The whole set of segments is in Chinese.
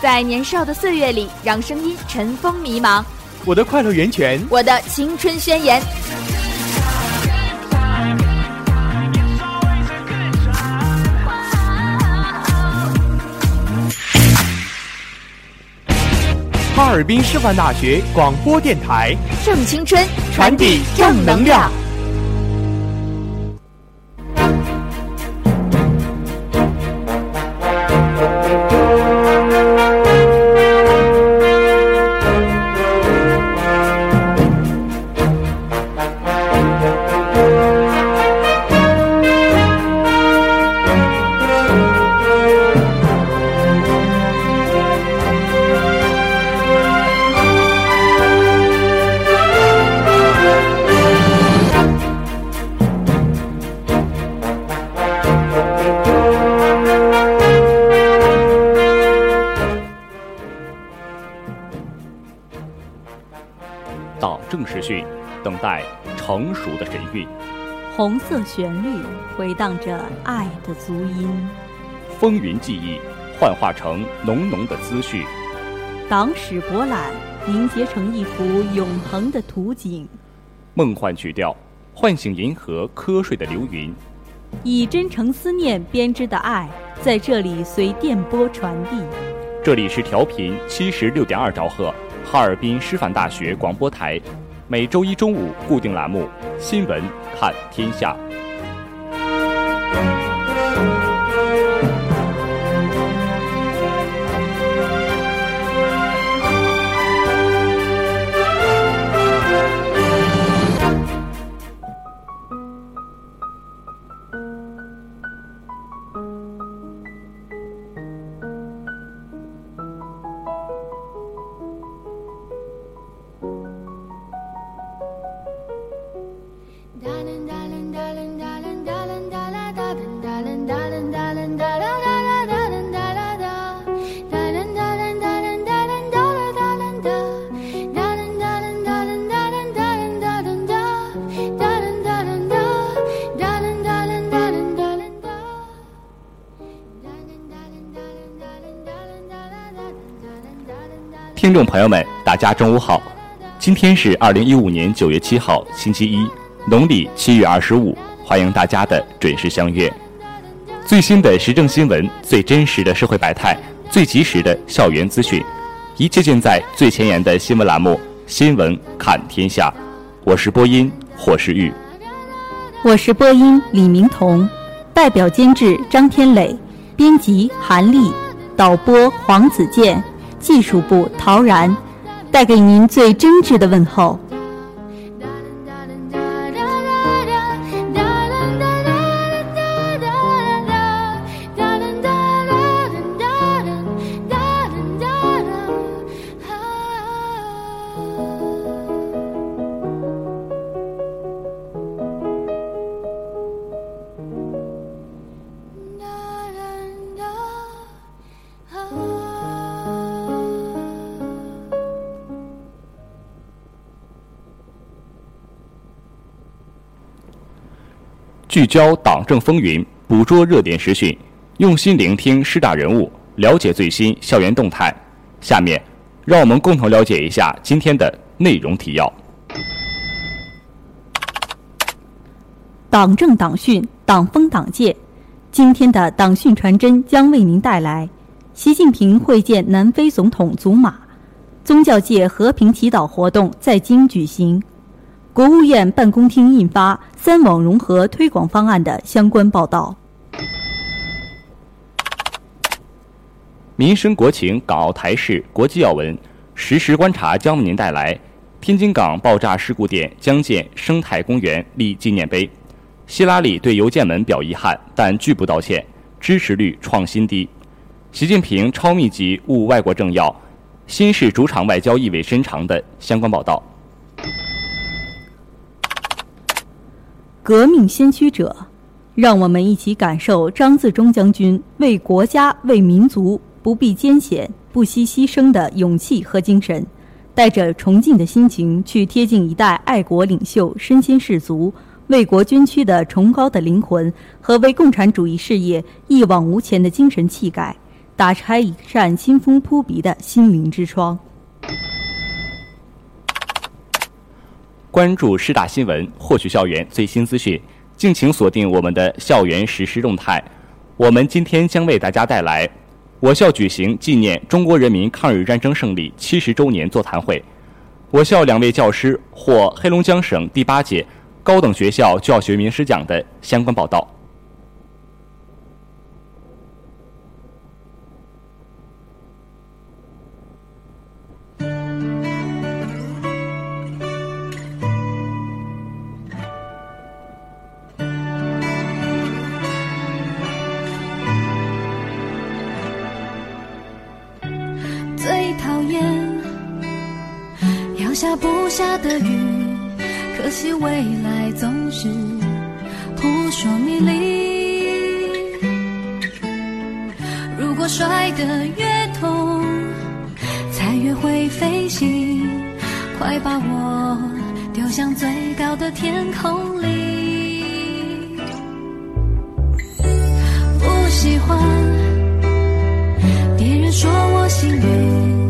在年少的岁月里，让声音尘封迷茫。我的快乐源泉，我的青春宣言。哈尔滨师范大学广播电台，正青春，传递正能量。色旋律回荡着爱的足音，风云记忆幻化成浓浓的思绪，党史博览凝结成一幅永恒的图景，梦幻曲调唤醒银河瞌睡的流云，以真诚思念编织的爱在这里随电波传递。这里是调频七十六点二兆赫，哈尔滨师范大学广播台。每周一中午固定栏目《新闻看天下》。听众朋友们，大家中午好！今天是二零一五年九月七号，星期一，农历七月二十五。欢迎大家的准时相约。最新的时政新闻，最真实的社会百态，最及时的校园资讯，一切尽在最前沿的新闻栏目《新闻看天下》。我是播音霍世玉，我是播音李明彤，代表监制张天磊，编辑韩丽，导播黄子健。技术部陶然，带给您最真挚的问候。聚焦党政风云，捕捉热点时讯，用心聆听师大人物，了解最新校园动态。下面，让我们共同了解一下今天的内容提要。党政党训，党风党戒。今天的党训传真将为您带来：习近平会见南非总统祖马，宗教界和平祈祷活动在京举行。国务院办公厅印发“三网融合推广方案”的相关报道。民生国情、港澳台事、国际要闻，实时观察将为您带来：天津港爆炸事故点将建生态公园立纪念碑；希拉里对邮件门表遗憾，但拒不道歉，支持率创新低；习近平超密集晤外国政要，新式主场外交意味深长的相关报道。革命先驱者，让我们一起感受张自忠将军为国家、为民族不避艰险、不惜牺牲的勇气和精神，带着崇敬的心情去贴近一代爱国领袖身先士卒、为国捐躯的崇高的灵魂和为共产主义事业一往无前的精神气概，打开一扇清风扑鼻的心灵之窗。关注师大新闻，获取校园最新资讯，敬请锁定我们的校园实时动态。我们今天将为大家带来我校举行纪念中国人民抗日战争胜利七十周年座谈会。我校两位教师获黑龙江省第八届高等学校教学名师奖的相关报道。下不下的雨，可惜未来总是扑朔迷离。如果摔得越痛，才越会飞行，快把我丢向最高的天空里。不喜欢别人说我幸运。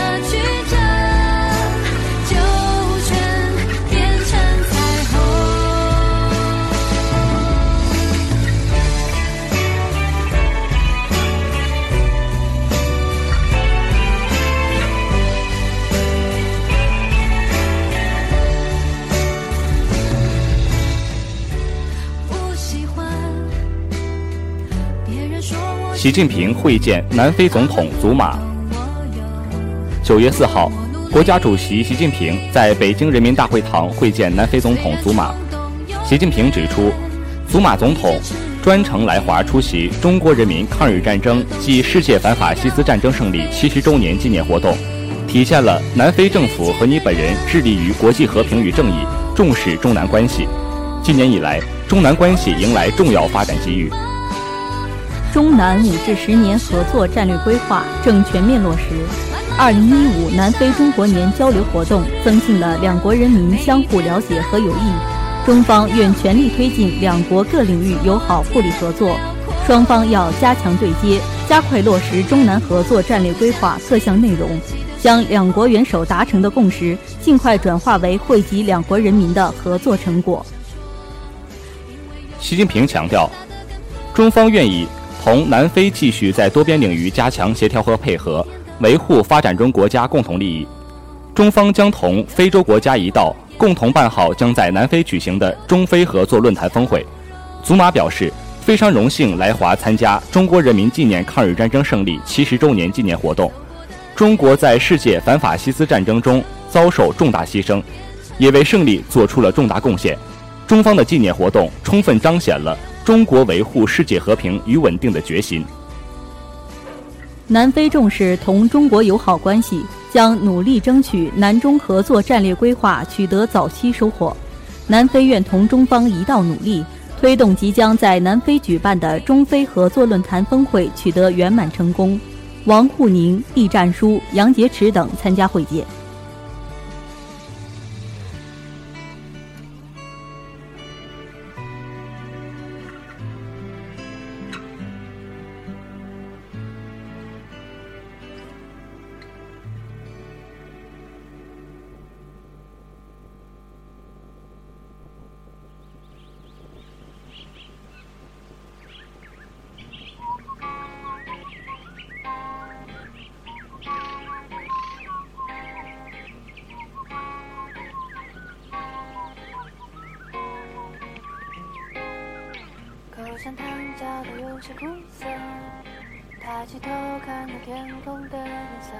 习近平会见南非总统祖马。九月四号，国家主席习近平在北京人民大会堂会见南非总统祖马。习近平指出，祖马总统专程来华出席中国人民抗日战争暨世界反法西斯战争胜利七十周年纪念活动，体现了南非政府和你本人致力于国际和平与正义，重视中南关系。今年以来，中南关系迎来重要发展机遇。中南五至十年合作战略规划正全面落实。二零一五南非中国年交流活动增进了两国人民相互了解和友谊。中方愿全力推进两国各领域友好互利合作。双方要加强对接，加快落实中南合作战略规划各项内容，将两国元首达成的共识尽快转化为惠及两国人民的合作成果。习近平强调，中方愿意。同南非继续在多边领域加强协调和配合，维护发展中国家共同利益。中方将同非洲国家一道共同办好将在南非举行的中非合作论坛峰会。祖马表示，非常荣幸来华参加中国人民纪念抗日战争胜利七十周年纪念活动。中国在世界反法西斯战争中遭受重大牺牲，也为胜利做出了重大贡献。中方的纪念活动充分彰显了中国维护世界和平与稳定的决心。南非重视同中国友好关系，将努力争取南中合作战略规划取得早期收获。南非愿同中方一道努力，推动即将在南非举办的中非合作论坛峰会取得圆满成功。王沪宁、栗战书、杨洁篪等参加会见。像糖加的有些苦涩，抬起头看看天空的颜色，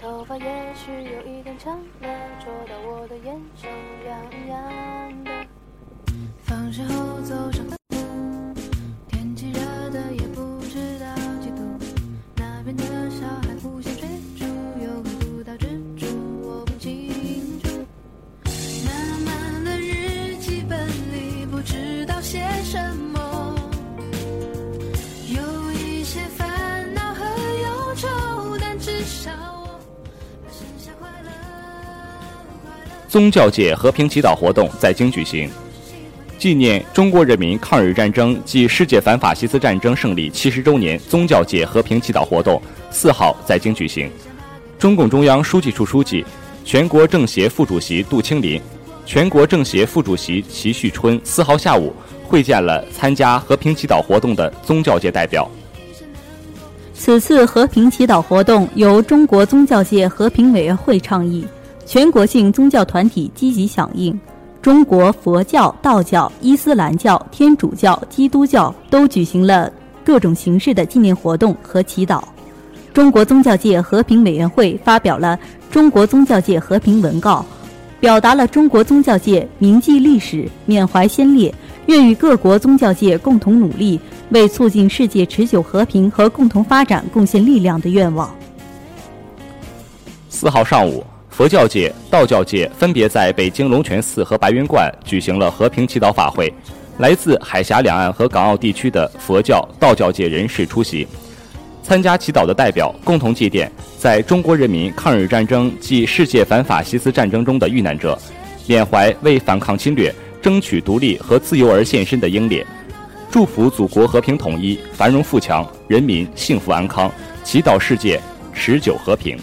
头发也许有一点长了，戳到我的眼手痒痒的。放学后走上宗教界和平祈祷活动在京举行，纪念中国人民抗日战争暨世界反法西斯战争胜利七十周年宗教界和平祈祷活动四号在京举行。中共中央书记处书记、全国政协副主席杜清林、全国政协副主席齐旭春四号下午会见了参加和平祈祷活动的宗教界代表。此次和平祈祷活动由中国宗教界和平委员会倡议。全国性宗教团体积极响应，中国佛教、道教、伊斯兰教、天主教、基督教都举行了各种形式的纪念活动和祈祷。中国宗教界和平委员会发表了《中国宗教界和平文告》，表达了中国宗教界铭记历史、缅怀先烈，愿与各国宗教界共同努力，为促进世界持久和平和共同发展贡献力量的愿望。四号上午。佛教界、道教界分别在北京龙泉寺和白云观举行了和平祈祷法会，来自海峡两岸和港澳地区的佛教、道教界人士出席。参加祈祷的代表共同祭奠在中国人民抗日战争暨世界反法西斯战争中的遇难者，缅怀为反抗侵略、争取独立和自由而献身的英烈，祝福祖国和平统一、繁荣富强、人民幸福安康，祈祷世界持久和平。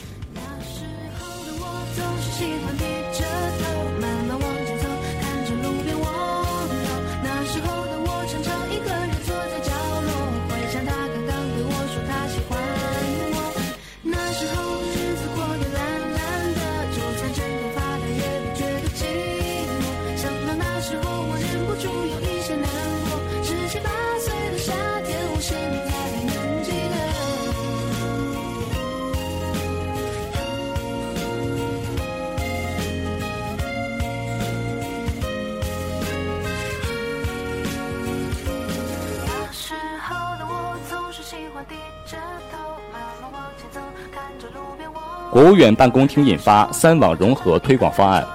院办公厅印发“三网融合推广方案”。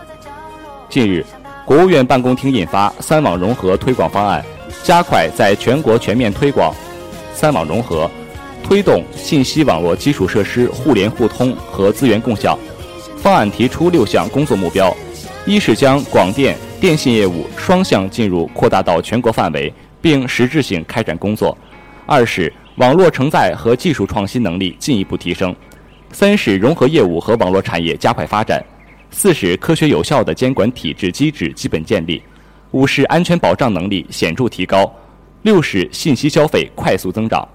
近日，国务院办公厅印发“三网融合推广方案”，加快在全国全面推广“三网融合”，推动信息网络基础设施互联互通和资源共享。方案提出六项工作目标：一是将广电、电信业务双向进入扩大到全国范围，并实质性开展工作；二是网络承载和技术创新能力进一步提升。三是融合业务和网络产业加快发展，四是科学有效的监管体制机制基本建立，五是安全保障能力显著提高，六是信息消费快速增长。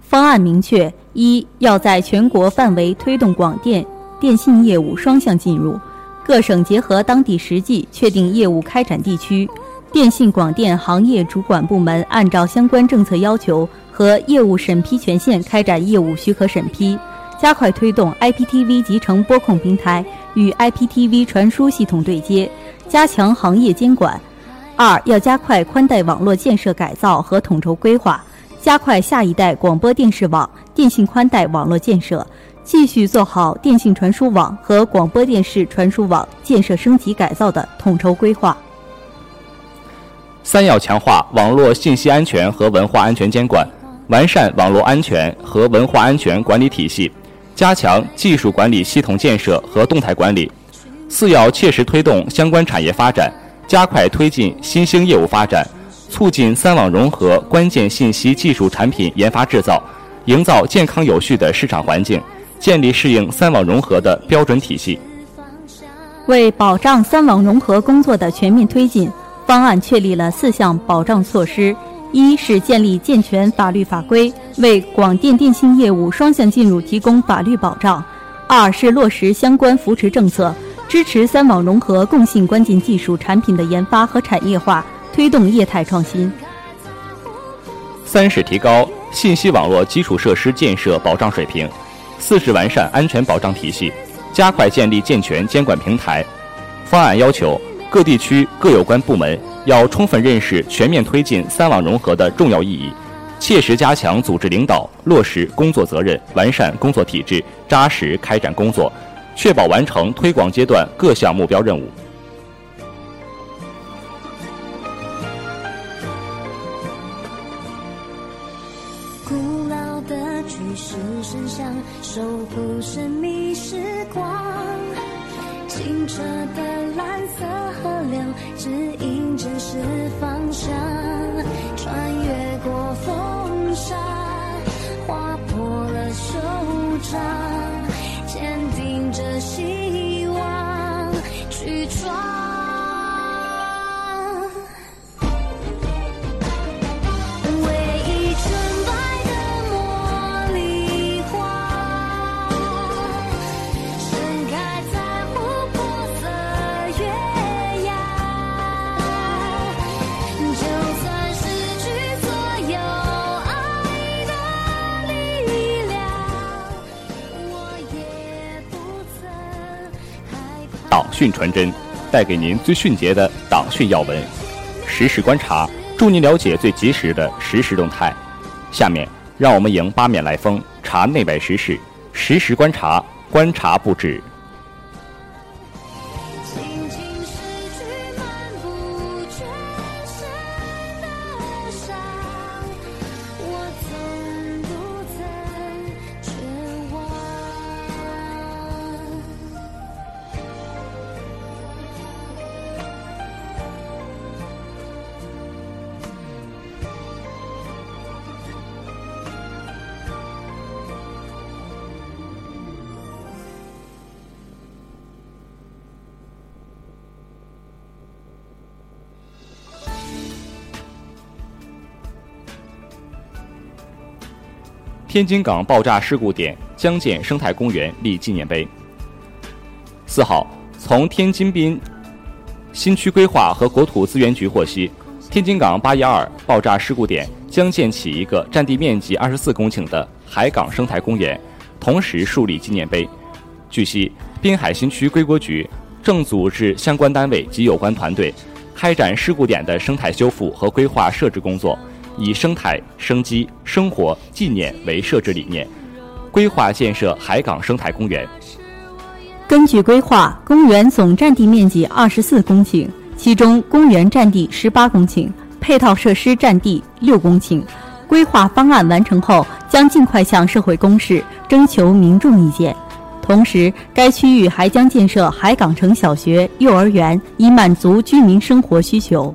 方案明确：一要在全国范围推动广电、电信业务双向进入，各省结合当地实际确定业务开展地区，电信广电行业主管部门按照相关政策要求和业务审批权限开展业务许可审批。加快推动 IPTV 集成播控平台与 IPTV 传输系统对接，加强行业监管。二要加快宽带网络建设改造和统筹规划，加快下一代广播电视网、电信宽带网络建设，继续做好电信传输网和广播电视传输网建设升级改造的统筹规划。三要强化网络信息安全和文化安全监管，完善网络安全和文化安全管理体系，加强技术管理系统建设和动态管理。四要切实推动相关产业发展。加快推进新兴业务发展，促进三网融合关键信息技术产品研发制造，营造健康有序的市场环境，建立适应三网融合的标准体系。为保障三网融合工作的全面推进，方案确立了四项保障措施：一是建立健全法律法规，为广电电信业务双向进入提供法律保障；二是落实相关扶持政策。支持三网融合共性关键技术产品的研发和产业化，推动业态创新。三是提高信息网络基础设施建设保障水平。四是完善安全保障体系，加快建立健全监管平台。方案要求各地区各有关部门要充分认识全面推进三网融合的重要意义，切实加强组织领导，落实工作责任，完善工作体制，扎实开展工作。确保完成推广阶段各项目标任务。讯传真，带给您最迅捷的党讯要闻，实时观察，助您了解最及时的实时动态。下面，让我们迎八面来风，查内外时事，实时观察，观察不止。天津港爆炸事故点将建生态公园立纪念碑。四号，从天津滨新区规划和国土资源局获悉，天津港八一二爆炸事故点将建起一个占地面积二十四公顷的海港生态公园，同时树立纪念碑。据悉，滨海新区规国局正组织相关单位及有关团队，开展事故点的生态修复和规划设置工作。以生态、生机、生活、纪念为设置理念，规划建设海港生态公园。根据规划，公园总占地面积二十四公顷，其中公园占地十八公顷，配套设施占地六公顷。规划方案完成后，将尽快向社会公示，征求民众意见。同时，该区域还将建设海港城小学、幼儿园，以满足居民生活需求。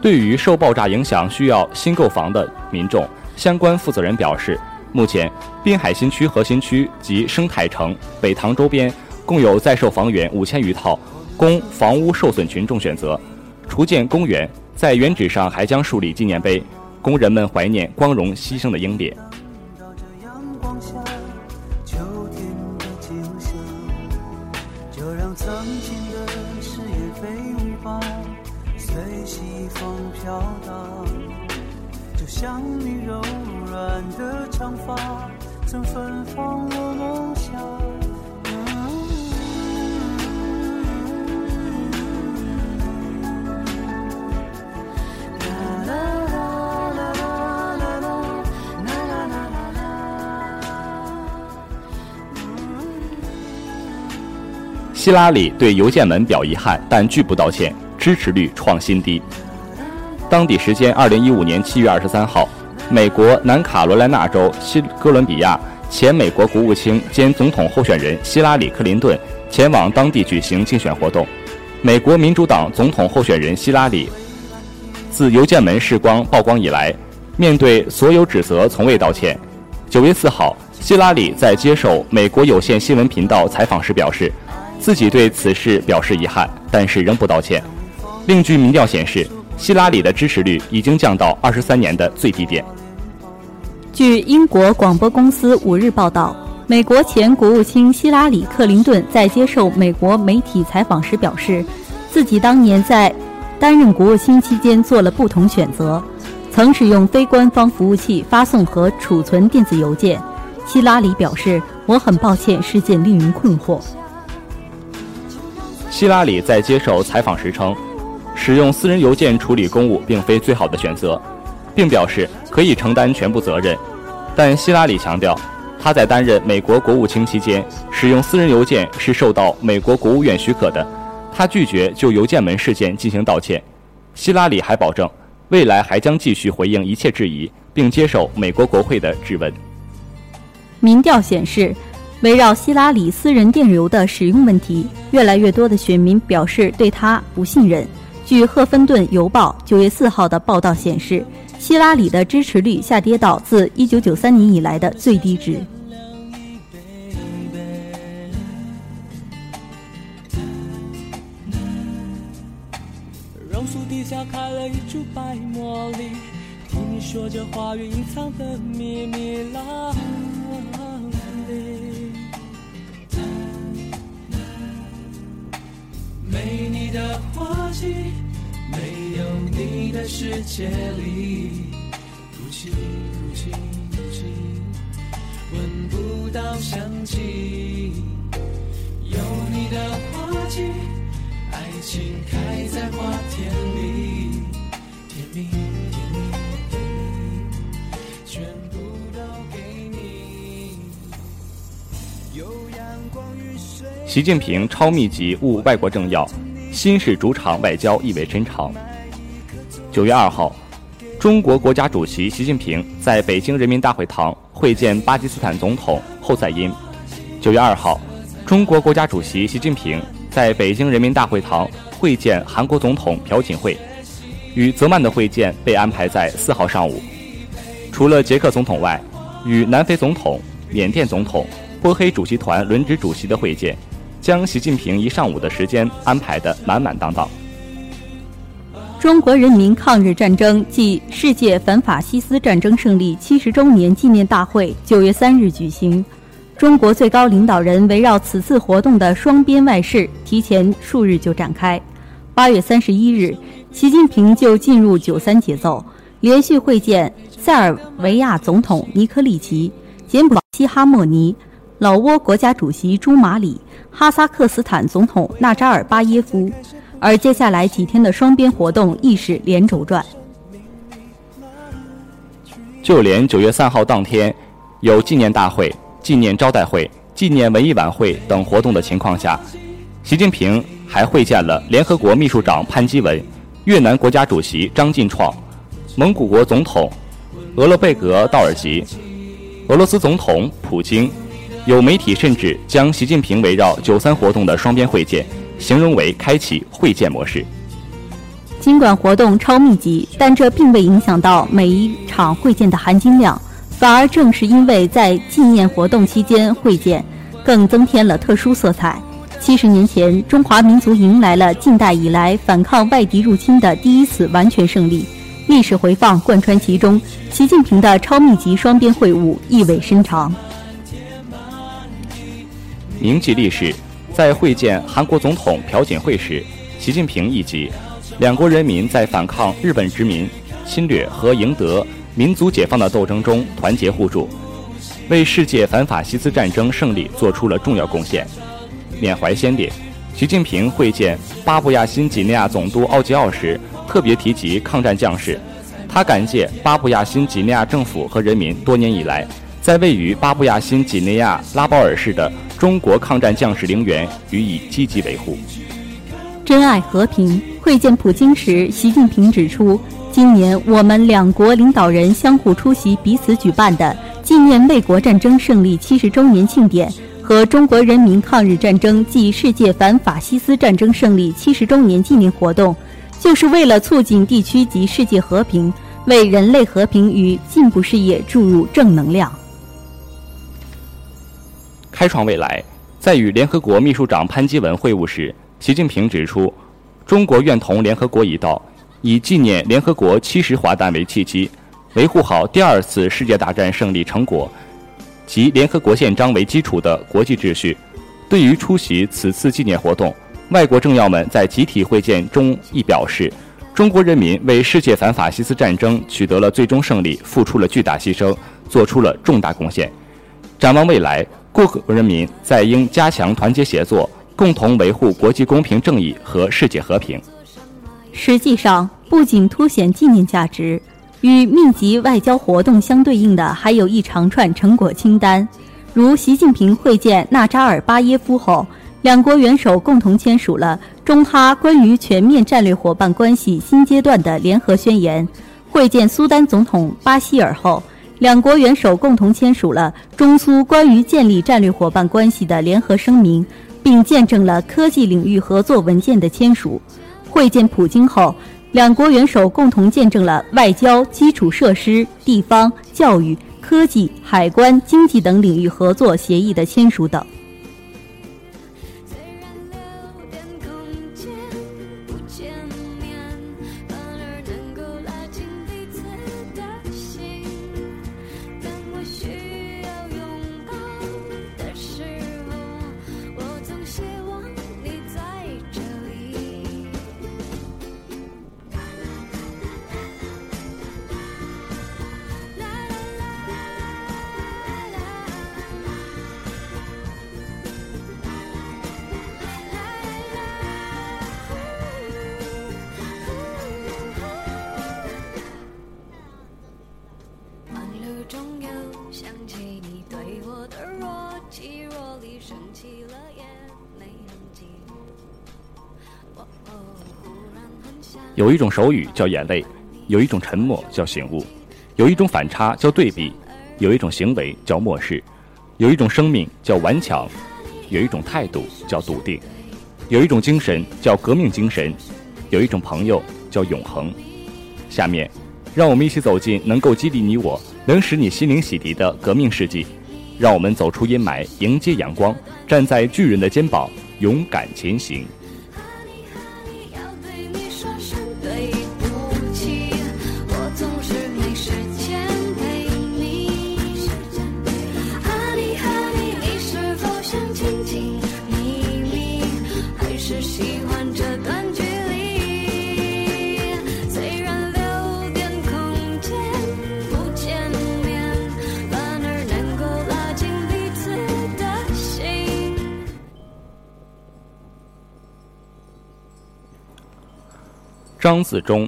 对于受爆炸影响需要新购房的民众，相关负责人表示，目前滨海新区核心区及生态城北塘周边共有在售房源五千余套，供房屋受损群众选择。除建公园，在原址上还将树立纪念碑，供人们怀念光荣牺牲的英烈。吹起风飘荡，就像你柔软的长发，曾芬芳我梦想。希拉里对邮件门表遗憾，但拒不道歉，支持率创新低。当地时间二零一五年七月二十三号，美国南卡罗来纳州西哥伦比亚前美国国务卿兼总统候选人希拉里·克林顿前往当地举行竞选活动。美国民主党总统候选人希拉里自邮件门事光曝光以来，面对所有指责，从未道歉。九月四号，希拉里在接受美国有线新闻频道采访时表示。自己对此事表示遗憾，但是仍不道歉。另据民调显示，希拉里的支持率已经降到二十三年的最低点。据英国广播公司五日报道，美国前国务卿希拉里·克林顿在接受美国媒体采访时表示，自己当年在担任国务卿期间做了不同选择，曾使用非官方服务器发送和储存电子邮件。希拉里表示：“我很抱歉，事件令人困惑。”希拉里在接受采访时称，使用私人邮件处理公务并非最好的选择，并表示可以承担全部责任。但希拉里强调，他在担任美国国务卿期间使用私人邮件是受到美国国务院许可的。他拒绝就邮件门事件进行道歉。希拉里还保证，未来还将继续回应一切质疑，并接受美国国会的质问。民调显示。围绕希拉里私人电邮的使用问题，越来越多的选民表示对他不信任。据《赫芬顿邮报》九月四号的报道显示，希拉里的支持率下跌到自一九九三年以来的最低值。榕树底下开了一株白茉莉，听你说着花园隐藏的秘密啦。没你的花季，没有你的世界里，哭泣哭泣哭泣，闻不到香气。有你的花季，爱情开在花田里，甜蜜甜蜜习近平超密集晤外国政要，新式主场外交意味深长。九月二号，中国国家主席习近平在北京人民大会堂会见巴基斯坦总统侯赛因。九月二号，中国国家主席习近平在北京人民大会堂会见韩国总统朴槿惠，与泽曼的会见被安排在四号上午。除了捷克总统外，与南非总统、缅甸总统、波黑主席团轮值主席的会见。将习近平一上午的时间安排得满满当当。中国人民抗日战争暨世界反法西斯战争胜利七十周年纪念大会九月三日举行，中国最高领导人围绕此次活动的双边外事提前数日就展开。八月三十一日，习近平就进入九三节奏，连续会见塞尔维亚总统尼科利奇、柬埔寨西哈莫尼、老挝国家主席朱马里。哈萨克斯坦总统纳扎尔巴耶夫，而接下来几天的双边活动亦是连轴转。就连九月三号当天有纪念大会、纪念招待会、纪念文艺晚会等活动的情况下，习近平还会见了联合国秘书长潘基文、越南国家主席张晋创、蒙古国总统额勒贝格道尔吉、俄罗斯总统普京。有媒体甚至将习近平围绕九三活动的双边会见形容为开启会见模式。尽管活动超密集，但这并未影响到每一场会见的含金量，反而正是因为在纪念活动期间会见，更增添了特殊色彩。七十年前，中华民族迎来了近代以来反抗外敌入侵的第一次完全胜利，历史回放贯穿其中。习近平的超密集双边会晤意味深长。铭记历史，在会见韩国总统朴槿惠时，习近平一级，两国人民在反抗日本殖民侵略和赢得民族解放的斗争中团结互助。为世界反法西斯战争胜利做出了重要贡献。缅怀先烈，习近平会见巴布亚新几内亚总督奥吉奥时，特别提及抗战将士。他感谢巴布亚新几内亚政府和人民多年以来，在位于巴布亚新几内亚拉包尔市的中国抗战将士陵园予以积极维护。珍爱和平。会见普京时，习近平指出，今年我们两国领导人相互出席彼此举办的纪念卫国战争胜利七十周年庆典和中国人民抗日战争暨世界反法西斯战争胜利七十周年纪念活动，就是为了促进地区及世界和平，为人类和平与进步事业注入正能量。开创未来，在与联合国秘书长潘基文会晤时，习近平指出。中国愿同联合国一道，以纪念联合国七十华诞为契机，维护好第二次世界大战胜利成果及联合国宪章为基础的国际秩序。对于出席此次纪念活动，外国政要们在集体会见中亦表示，中国人民为世界反法西斯战争取得了最终胜利，付出了巨大牺牲，做出了重大贡献。展望未来，各国人民在应加强团结协作。共同维护国际公平正义和世界和平。实际上，不仅凸显纪念价值，与密集外交活动相对应的，还有一长串成果清单。如习近平会见纳扎尔巴耶夫后，两国元首共同签署了中哈关于全面战略伙伴关系新阶段的联合宣言；会见苏丹总统巴希尔后，两国元首共同签署了中苏关于建立战略伙伴关系的联合声明。并见证了科技领域合作文件的签署。会见普京后，两国元首共同见证了外交、基础设施、地方、教育、科技、海关、经济等领域合作协议的签署等。有一种手语叫眼泪，有一种沉默叫醒悟，有一种反差叫对比，有一种行为叫漠视，有一种生命叫顽强，有一种态度叫笃定，有一种精神叫革命精神，有一种朋友叫永恒。下面，让我们一起走进能够激励你我、能使你心灵洗涤的革命事迹。让我们走出阴霾，迎接阳光，站在巨人的肩膀，勇敢前行。张自忠，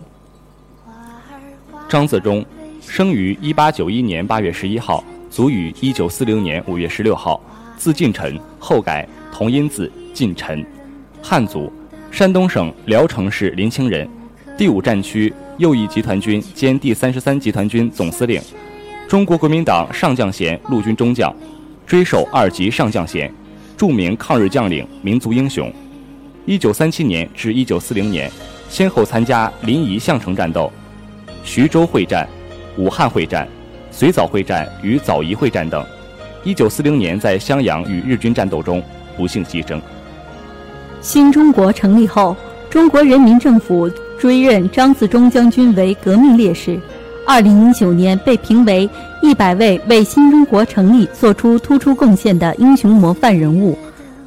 张自忠，生于一八九一年八月十一号，卒于一九四零年五月十六号，字近臣，后改同音字近臣，汉族，山东省聊城市临清人，第五战区右翼集团军兼第三十三集团军总司令，中国国民党上将衔陆军中将，追授二级上将衔，著名抗日将领、民族英雄。一九三七年至一九四零年。先后参加临沂项城战斗、徐州会战、武汉会战、随枣会战与枣宜会战等。一九四零年在襄阳与日军战斗中不幸牺牲。新中国成立后，中国人民政府追认张自忠将军为革命烈士。二零一九年被评为一百位为新中国成立做出突出贡献的英雄模范人物。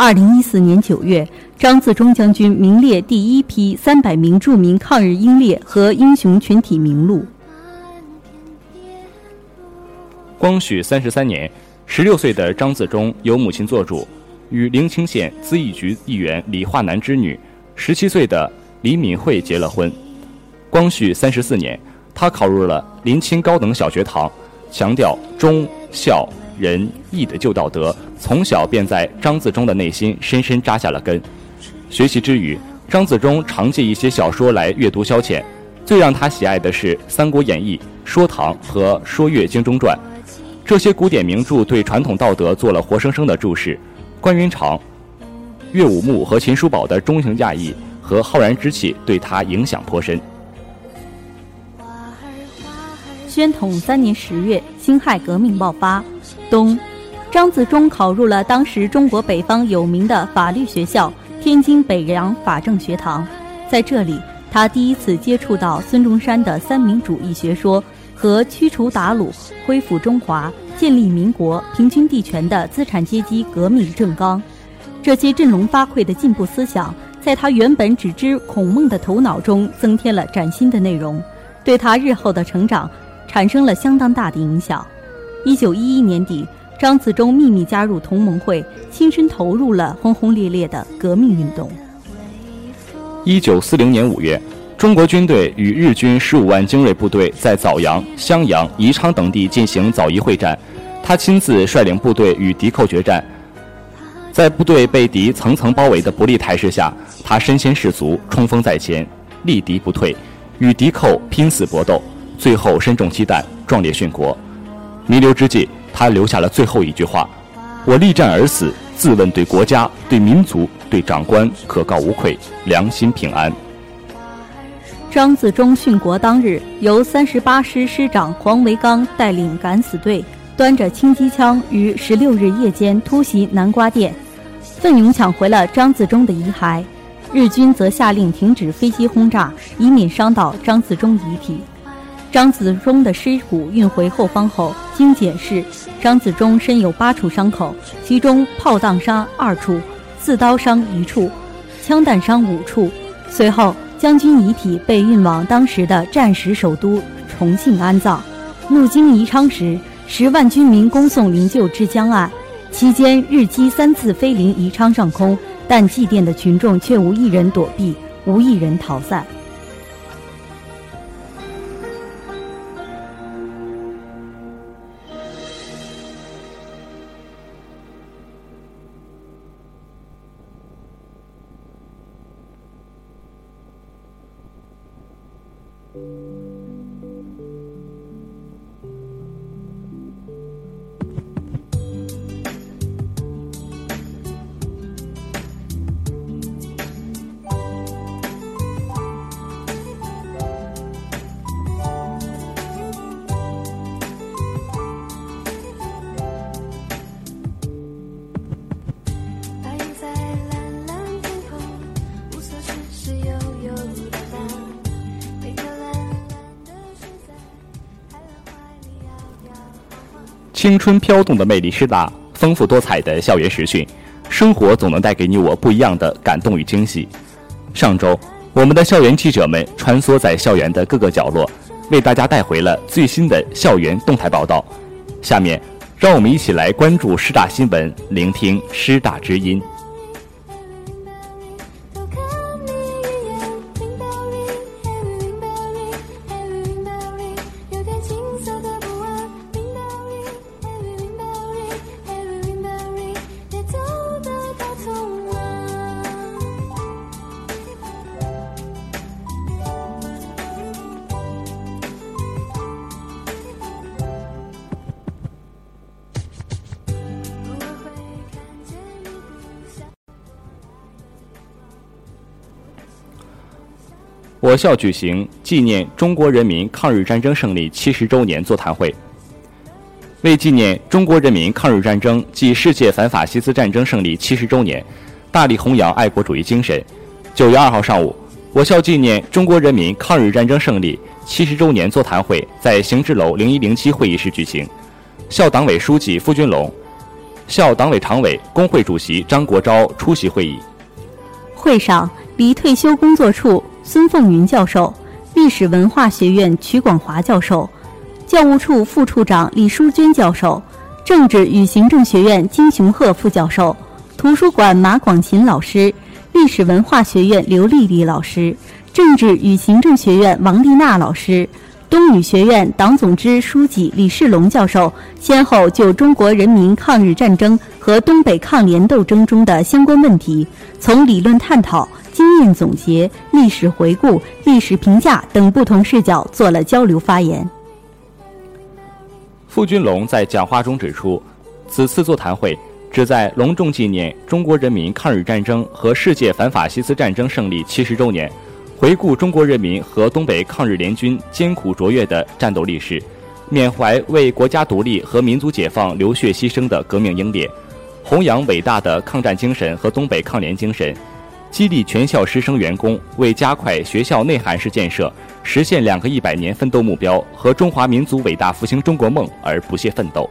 二零一四年九月。张自忠将军名列第一批三百名著名抗日英烈和英雄群体名录。光绪三十三年，十六岁的张自忠由母亲做主，与临清县资义局议员李化南之女十七岁的李敏慧结了婚。光绪三十四年，他考入了临清高等小学堂，强调忠孝仁义的旧道德，从小便在张自忠的内心深深扎下了根。学习之余，张自忠常借一些小说来阅读消遣，最让他喜爱的是《三国演义》《说唐》和《说岳经中传》，这些古典名著对传统道德做了活生生的注释。关云长、岳武穆和秦叔宝的忠情大义和浩然之气对他影响颇深。宣统三年十月，辛亥革命爆发，东，张自忠考入了当时中国北方有名的法律学校——天津北洋法政学堂。在这里，他第一次接触到孙中山的三民主义学说和驱除鞑虏、恢复中华、建立民国、平均地权的资产阶级革命政纲。这些振聋发聩的进步思想，在他原本只知孔孟的头脑中增添了崭新的内容，对他日后的成长。产生了相当大的影响。一九一一年底，张自忠秘密加入同盟会，亲身投入了轰轰烈烈的革命运动。一九四零年五月，中国军队与日军十五万精锐部队在枣阳、襄阳、宜昌等地进行枣宜会战，他亲自率领部队与敌寇决战。在部队被敌层层包围的不利态势下，他身先士卒，冲锋在前，力敌不退，与敌寇拼死搏斗。最后身中鸡弹，壮烈殉国。弥留之际，他留下了最后一句话：“我力战而死，自问对国家、对民族、对长官可告无愧，良心平安。”张自忠殉国当日，由三十八师师长黄维刚带领敢死队，端着轻机枪于十六日夜间突袭南瓜店，奋勇抢回了张自忠的遗骸。日军则下令停止飞机轰炸，以免伤到张自忠遗体。张自忠的尸骨运回后方后，经检视，张自忠身有八处伤口，其中炮弹伤二处，刺刀伤一处，枪弹伤五处。随后，将军遗体被运往当时的战时首都重庆安葬。入京宜昌时，十万军民恭送灵柩至江岸，期间日机三次飞临宜昌上空，但祭奠的群众却无一人躲避，无一人逃散。青春飘动的魅力师大，丰富多彩的校园实训，生活总能带给你我不一样的感动与惊喜。上周，我们的校园记者们穿梭在校园的各个角落，为大家带回了最新的校园动态报道。下面，让我们一起来关注师大新闻，聆听师大之音。我校举行纪念中国人民抗日战争胜利七十周年座谈会。为纪念中国人民抗日战争暨世界反法西斯战争胜利七十周年，大力弘扬爱国主义精神。九月二号上午，我校纪念中国人民抗日战争胜利七十周年座谈会在行知楼零一零七会议室举行。校党委书记付军龙、校党委常委、工会主席张国钊出席会议。会上，离退休工作处。孙凤云教授、历史文化学院曲广华教授、教务处副处长李淑娟教授、政治与行政学院金雄鹤副教授，图书馆马广琴老师，历史文化学院刘丽丽老师，政治与行政学院王丽娜老师。东语学院党总支书记李世龙教授先后就中国人民抗日战争和东北抗联斗争中的相关问题，从理论探讨、经验总结、历史回顾、历史评价等不同视角做了交流发言。傅军龙在讲话中指出，此次座谈会旨在隆重纪念中国人民抗日战争和世界反法西斯战争胜利七十周年。回顾中国人民和东北抗日联军艰苦卓越的战斗历史，缅怀为国家独立和民族解放流血牺牲的革命英烈，弘扬伟大的抗战精神和东北抗联精神，激励全校师生员工为加快学校内涵式建设、实现两个一百年奋斗目标和中华民族伟大复兴中国梦而不懈奋斗。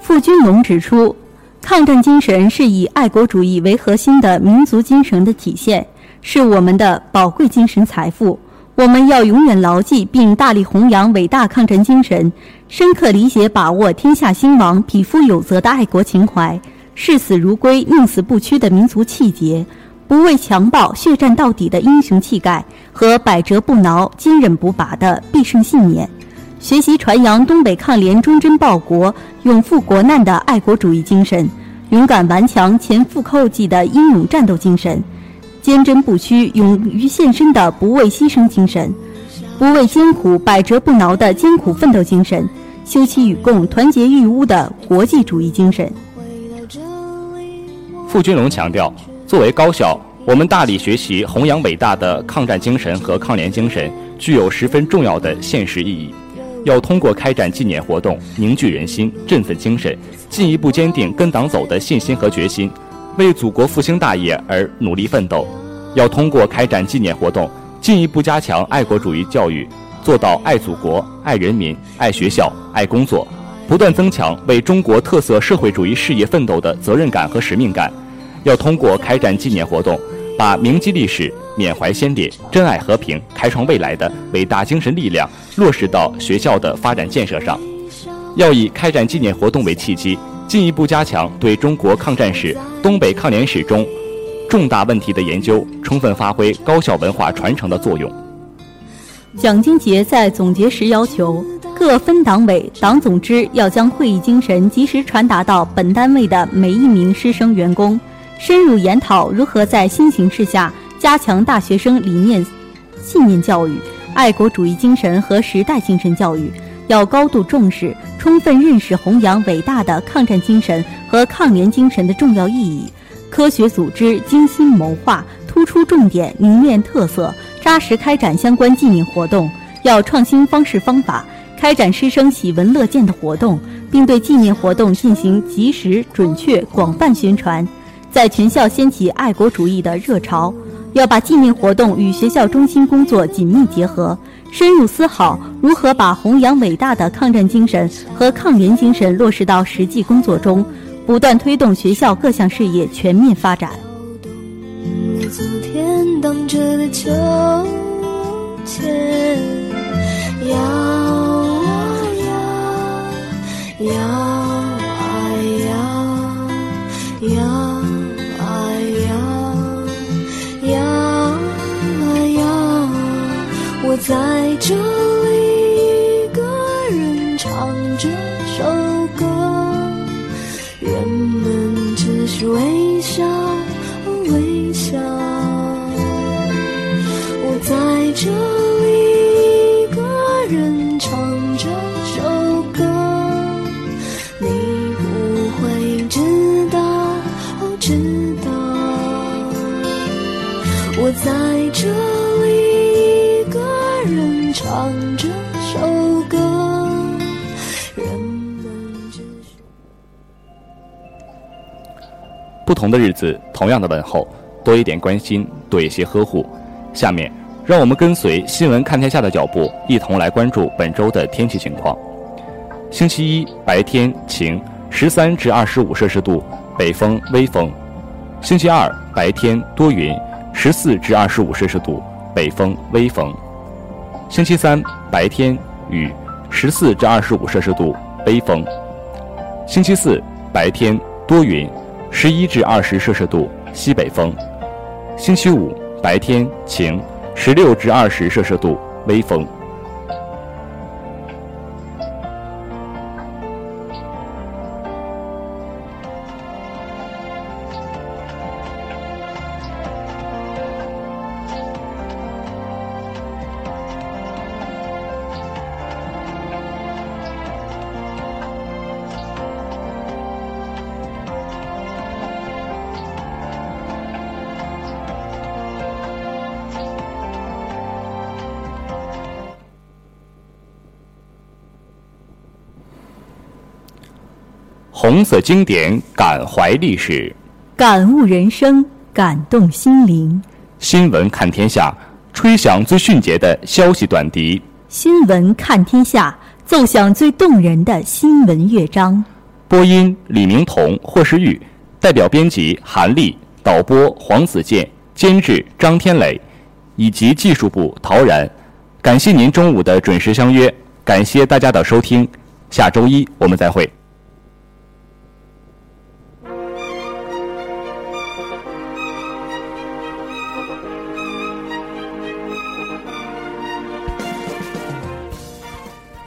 傅军龙指出，抗战精神是以爱国主义为核心的民族精神的体现。是我们的宝贵精神财富，我们要永远牢记并大力弘扬伟大抗战精神，深刻理解把握天下兴亡、匹夫有责的爱国情怀，视死如归、宁死不屈的民族气节，不畏强暴、血战到底的英雄气概和百折不挠、坚韧不拔的必胜信念，学习传扬东北抗联忠贞报国、永赴国难的爱国主义精神，勇敢顽强、前赴后继的英勇战斗精神。坚贞不屈、勇于献身的不畏牺牲精神，不畏艰苦、百折不挠的艰苦奋斗精神，休戚与共、团结御侮的国际主义精神。傅军龙强调，作为高校，我们大力学习弘扬伟大的抗战精神和抗联精神，具有十分重要的现实意义。要通过开展纪念活动，凝聚人心、振奋精神，进一步坚定跟党走的信心和决心。为祖国复兴大业而努力奋斗，要通过开展纪念活动，进一步加强爱国主义教育，做到爱祖国、爱人民、爱学校、爱工作，不断增强为中国特色社会主义事业奋斗的责任感和使命感。要通过开展纪念活动，把铭记历史、缅怀先烈、珍爱和平、开创未来的伟大精神力量落实到学校的发展建设上。要以开展纪念活动为契机。进一步加强对中国抗战史、东北抗联史中重大问题的研究，充分发挥高校文化传承的作用。蒋经杰在总结时要求，各分党委、党总支要将会议精神及时传达到本单位的每一名师生员工，深入研讨如何在新形势下加强大学生理念、信念教育、爱国主义精神和时代精神教育。要高度重视、充分认识、弘扬伟大的抗战精神和抗联精神的重要意义，科学组织、精心谋划、突出重点、凝练特色、扎实开展相关纪念活动。要创新方式方法，开展师生喜闻乐见的活动，并对纪念活动进行及时、准确、广泛宣传，在全校掀起爱国主义的热潮。要把纪念活动与学校中心工作紧密结合。深入思考如何把弘扬伟大的抗战精神和抗联精神落实到实际工作中，不断推动学校各项事业全面发展。天荡着秋千，摇啊摇，摇在这里，一个人唱这首歌，人们只是微笑，微笑。我在这不同的日子，同样的问候，多一点关心，多一些呵护。下面，让我们跟随新闻看天下的脚步，一同来关注本周的天气情况。星期一白天晴，十三至二十五摄氏度，北风微风。星期二白天多云，十四至二十五摄氏度，北风微风。星期三白天雨，十四至二十五摄氏度，微风。星期四白天多云，十一至二十摄氏度，西北风。星期五白天晴，十六至二十摄氏度，微风。红色经典，感怀历史；感悟人生，感动心灵。新闻看天下，吹响最迅捷的消息短笛；新闻看天下，奏响最动人的新闻乐章。播音：李明彤、霍世玉，代表编辑：韩丽，导播：黄子健，监制：张天磊，以及技术部陶然。感谢您中午的准时相约，感谢大家的收听，下周一我们再会。